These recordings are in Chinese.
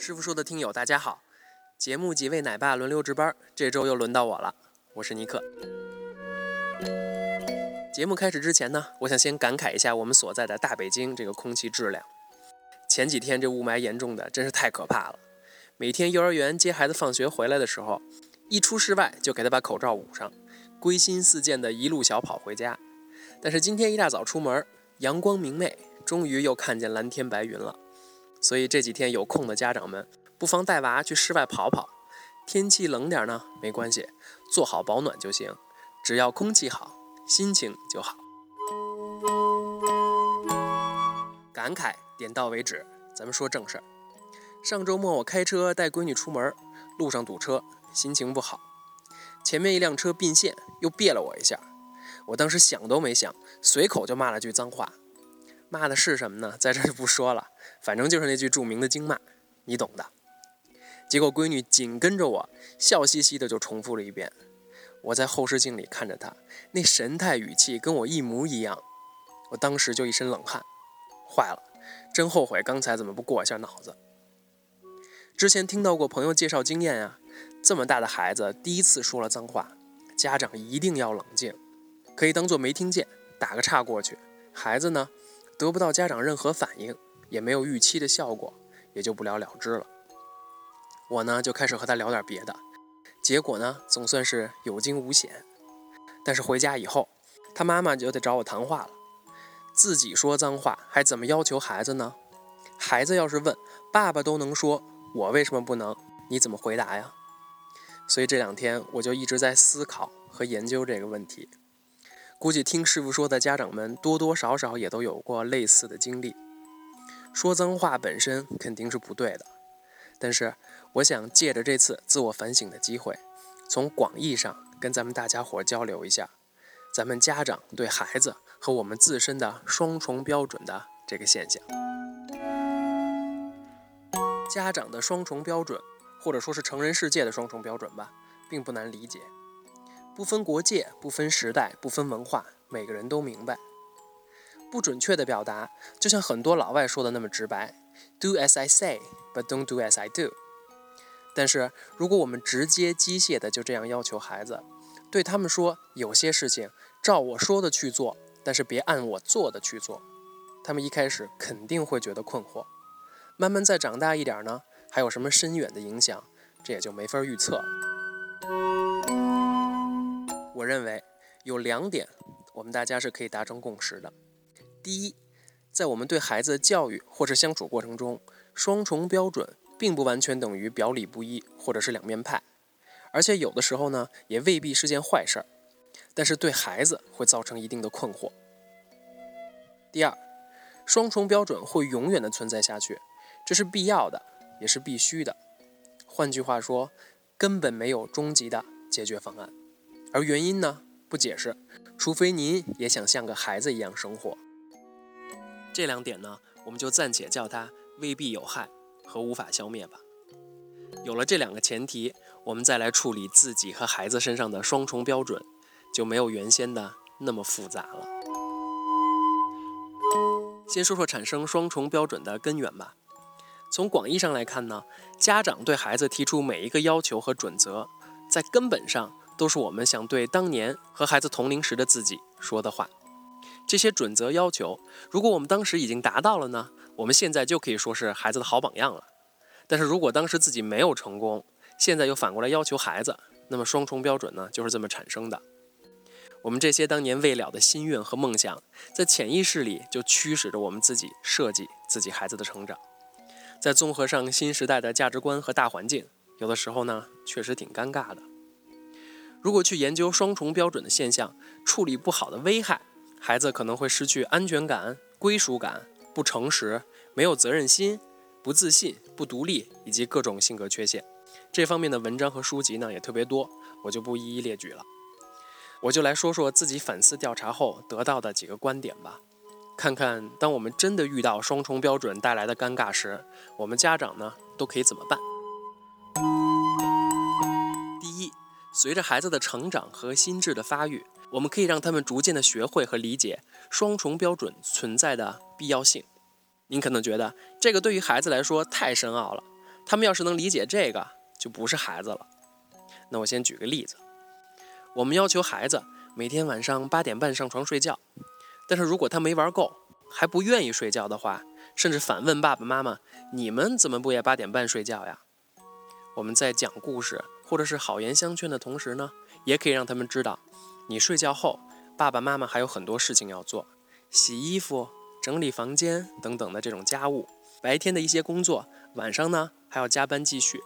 师傅说的听友大家好，节目几位奶爸轮流值班，这周又轮到我了，我是尼克。节目开始之前呢，我想先感慨一下我们所在的大北京这个空气质量。前几天这雾霾严重的真是太可怕了，每天幼儿园接孩子放学回来的时候，一出室外就给他把口罩捂上，归心似箭的一路小跑回家。但是今天一大早出门，阳光明媚，终于又看见蓝天白云了。所以这几天有空的家长们，不妨带娃去室外跑跑。天气冷点呢，没关系，做好保暖就行。只要空气好，心情就好。感慨点到为止，咱们说正事儿。上周末我开车带闺女出门，路上堵车，心情不好。前面一辆车并线，又别了我一下。我当时想都没想，随口就骂了句脏话。骂的是什么呢？在这就不说了，反正就是那句著名的京骂，你懂的。结果闺女紧跟着我，笑嘻嘻的就重复了一遍。我在后视镜里看着她，那神态语气跟我一模一样。我当时就一身冷汗，坏了，真后悔刚才怎么不过一下脑子。之前听到过朋友介绍经验啊，这么大的孩子第一次说了脏话，家长一定要冷静，可以当做没听见，打个岔过去。孩子呢？得不到家长任何反应，也没有预期的效果，也就不了了之了。我呢就开始和他聊点别的，结果呢总算是有惊无险。但是回家以后，他妈妈就得找我谈话了。自己说脏话还怎么要求孩子呢？孩子要是问爸爸都能说，我为什么不能？你怎么回答呀？所以这两天我就一直在思考和研究这个问题。估计听师傅说的家长们多多少少也都有过类似的经历。说脏话本身肯定是不对的，但是我想借着这次自我反省的机会，从广义上跟咱们大家伙交流一下，咱们家长对孩子和我们自身的双重标准的这个现象。家长的双重标准，或者说是成人世界的双重标准吧，并不难理解。不分国界，不分时代，不分文化，每个人都明白。不准确的表达，就像很多老外说的那么直白：“Do as I say, but don't do as I do。”但是，如果我们直接机械的就这样要求孩子，对他们说有些事情照我说的去做，但是别按我做的去做，他们一开始肯定会觉得困惑。慢慢再长大一点呢，还有什么深远的影响，这也就没法预测。我认为有两点，我们大家是可以达成共识的。第一，在我们对孩子的教育或者相处过程中，双重标准并不完全等于表里不一或者是两面派，而且有的时候呢，也未必是件坏事儿，但是对孩子会造成一定的困惑。第二，双重标准会永远的存在下去，这是必要的，也是必须的。换句话说，根本没有终极的解决方案。而原因呢？不解释，除非您也想像个孩子一样生活。这两点呢，我们就暂且叫它未必有害和无法消灭吧。有了这两个前提，我们再来处理自己和孩子身上的双重标准，就没有原先的那么复杂了。先说说产生双重标准的根源吧。从广义上来看呢，家长对孩子提出每一个要求和准则，在根本上。都是我们想对当年和孩子同龄时的自己说的话。这些准则要求，如果我们当时已经达到了呢，我们现在就可以说是孩子的好榜样了。但是如果当时自己没有成功，现在又反过来要求孩子，那么双重标准呢，就是这么产生的。我们这些当年未了的心愿和梦想，在潜意识里就驱使着我们自己设计自己孩子的成长。再综合上新时代的价值观和大环境，有的时候呢，确实挺尴尬的。如果去研究双重标准的现象，处理不好的危害，孩子可能会失去安全感、归属感、不诚实、没有责任心、不自信、不独立，以及各种性格缺陷。这方面的文章和书籍呢也特别多，我就不一一列举了。我就来说说自己反思调查后得到的几个观点吧，看看当我们真的遇到双重标准带来的尴尬时，我们家长呢都可以怎么办。随着孩子的成长和心智的发育，我们可以让他们逐渐的学会和理解双重标准存在的必要性。您可能觉得这个对于孩子来说太深奥了，他们要是能理解这个，就不是孩子了。那我先举个例子，我们要求孩子每天晚上八点半上床睡觉，但是如果他没玩够，还不愿意睡觉的话，甚至反问爸爸妈妈：“你们怎么不也八点半睡觉呀？”我们在讲故事或者是好言相劝的同时呢，也可以让他们知道，你睡觉后，爸爸妈妈还有很多事情要做，洗衣服、整理房间等等的这种家务，白天的一些工作，晚上呢还要加班继续。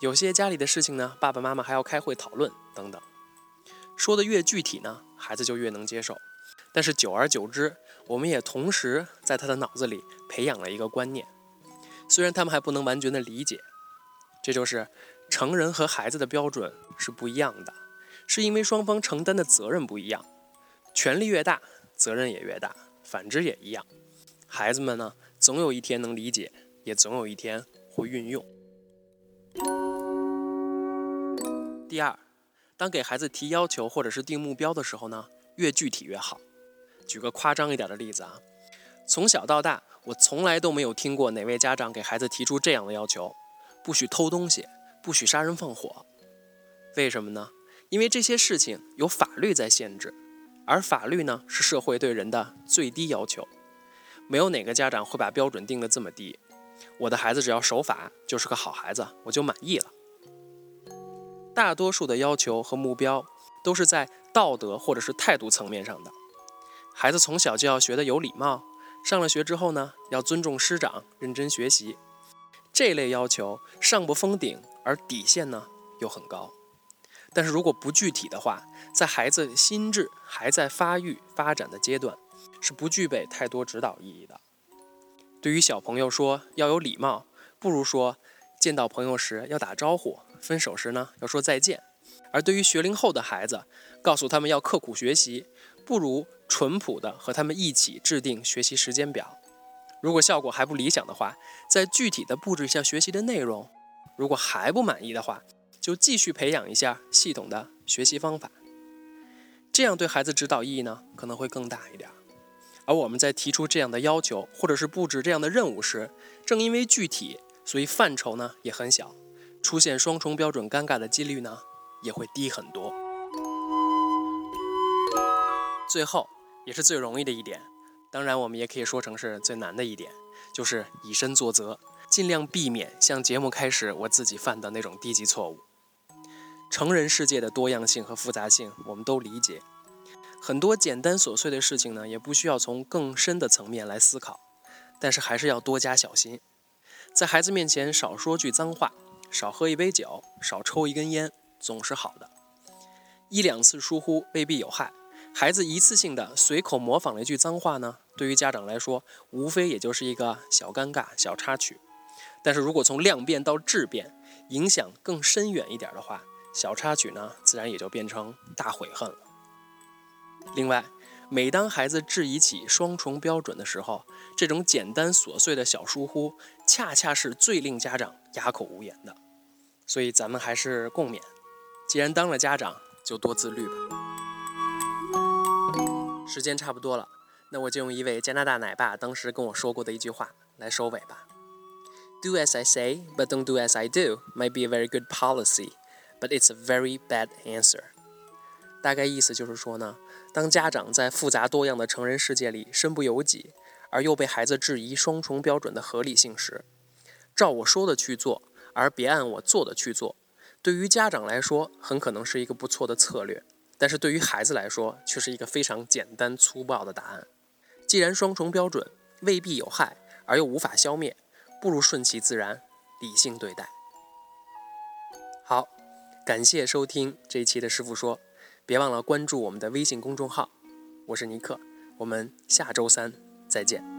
有些家里的事情呢，爸爸妈妈还要开会讨论等等。说的越具体呢，孩子就越能接受。但是久而久之，我们也同时在他的脑子里培养了一个观念，虽然他们还不能完全的理解，这就是成人和孩子的标准是不一样的，是因为双方承担的责任不一样，权力越大，责任也越大，反之也一样。孩子们呢，总有一天能理解，也总有一天会运用。第二，当给孩子提要求或者是定目标的时候呢，越具体越好。举个夸张一点的例子啊，从小到大，我从来都没有听过哪位家长给孩子提出这样的要求：不许偷东西，不许杀人放火。为什么呢？因为这些事情有法律在限制，而法律呢是社会对人的最低要求。没有哪个家长会把标准定得这么低。我的孩子只要守法，就是个好孩子，我就满意了。大多数的要求和目标都是在道德或者是态度层面上的。孩子从小就要学的有礼貌，上了学之后呢，要尊重师长，认真学习。这类要求上不封顶，而底线呢又很高。但是如果不具体的话，在孩子心智还在发育发展的阶段，是不具备太多指导意义的。对于小朋友说要有礼貌，不如说见到朋友时要打招呼。分手时呢，要说再见；而对于学龄后的孩子，告诉他们要刻苦学习，不如淳朴的和他们一起制定学习时间表。如果效果还不理想的话，再具体的布置一下学习的内容。如果还不满意的话，就继续培养一下系统的学习方法。这样对孩子指导意义呢，可能会更大一点。而我们在提出这样的要求，或者是布置这样的任务时，正因为具体，所以范畴呢也很小。出现双重标准尴尬的几率呢，也会低很多。最后，也是最容易的一点，当然我们也可以说成是最难的一点，就是以身作则，尽量避免像节目开始我自己犯的那种低级错误。成人世界的多样性和复杂性，我们都理解，很多简单琐碎的事情呢，也不需要从更深的层面来思考，但是还是要多加小心，在孩子面前少说句脏话。少喝一杯酒，少抽一根烟，总是好的。一两次疏忽未必有害。孩子一次性的随口模仿了一句脏话呢，对于家长来说，无非也就是一个小尴尬、小插曲。但是如果从量变到质变，影响更深远一点的话，小插曲呢，自然也就变成大悔恨了。另外，每当孩子质疑起双重标准的时候，这种简单琐碎的小疏忽，恰恰是最令家长哑口无言的。所以咱们还是共勉。既然当了家长，就多自律吧。时间差不多了，那我就用一位加拿大奶爸当时跟我说过的一句话来收尾吧：Do as I say, but don't do as I do. Might be a very good policy, but it's a very bad answer. 大概意思就是说呢。当家长在复杂多样的成人世界里身不由己，而又被孩子质疑双重标准的合理性时，照我说的去做，而别按我做的去做，对于家长来说很可能是一个不错的策略，但是对于孩子来说却是一个非常简单粗暴的答案。既然双重标准未必有害，而又无法消灭，不如顺其自然，理性对待。好，感谢收听这一期的师傅说。别忘了关注我们的微信公众号，我是尼克，我们下周三再见。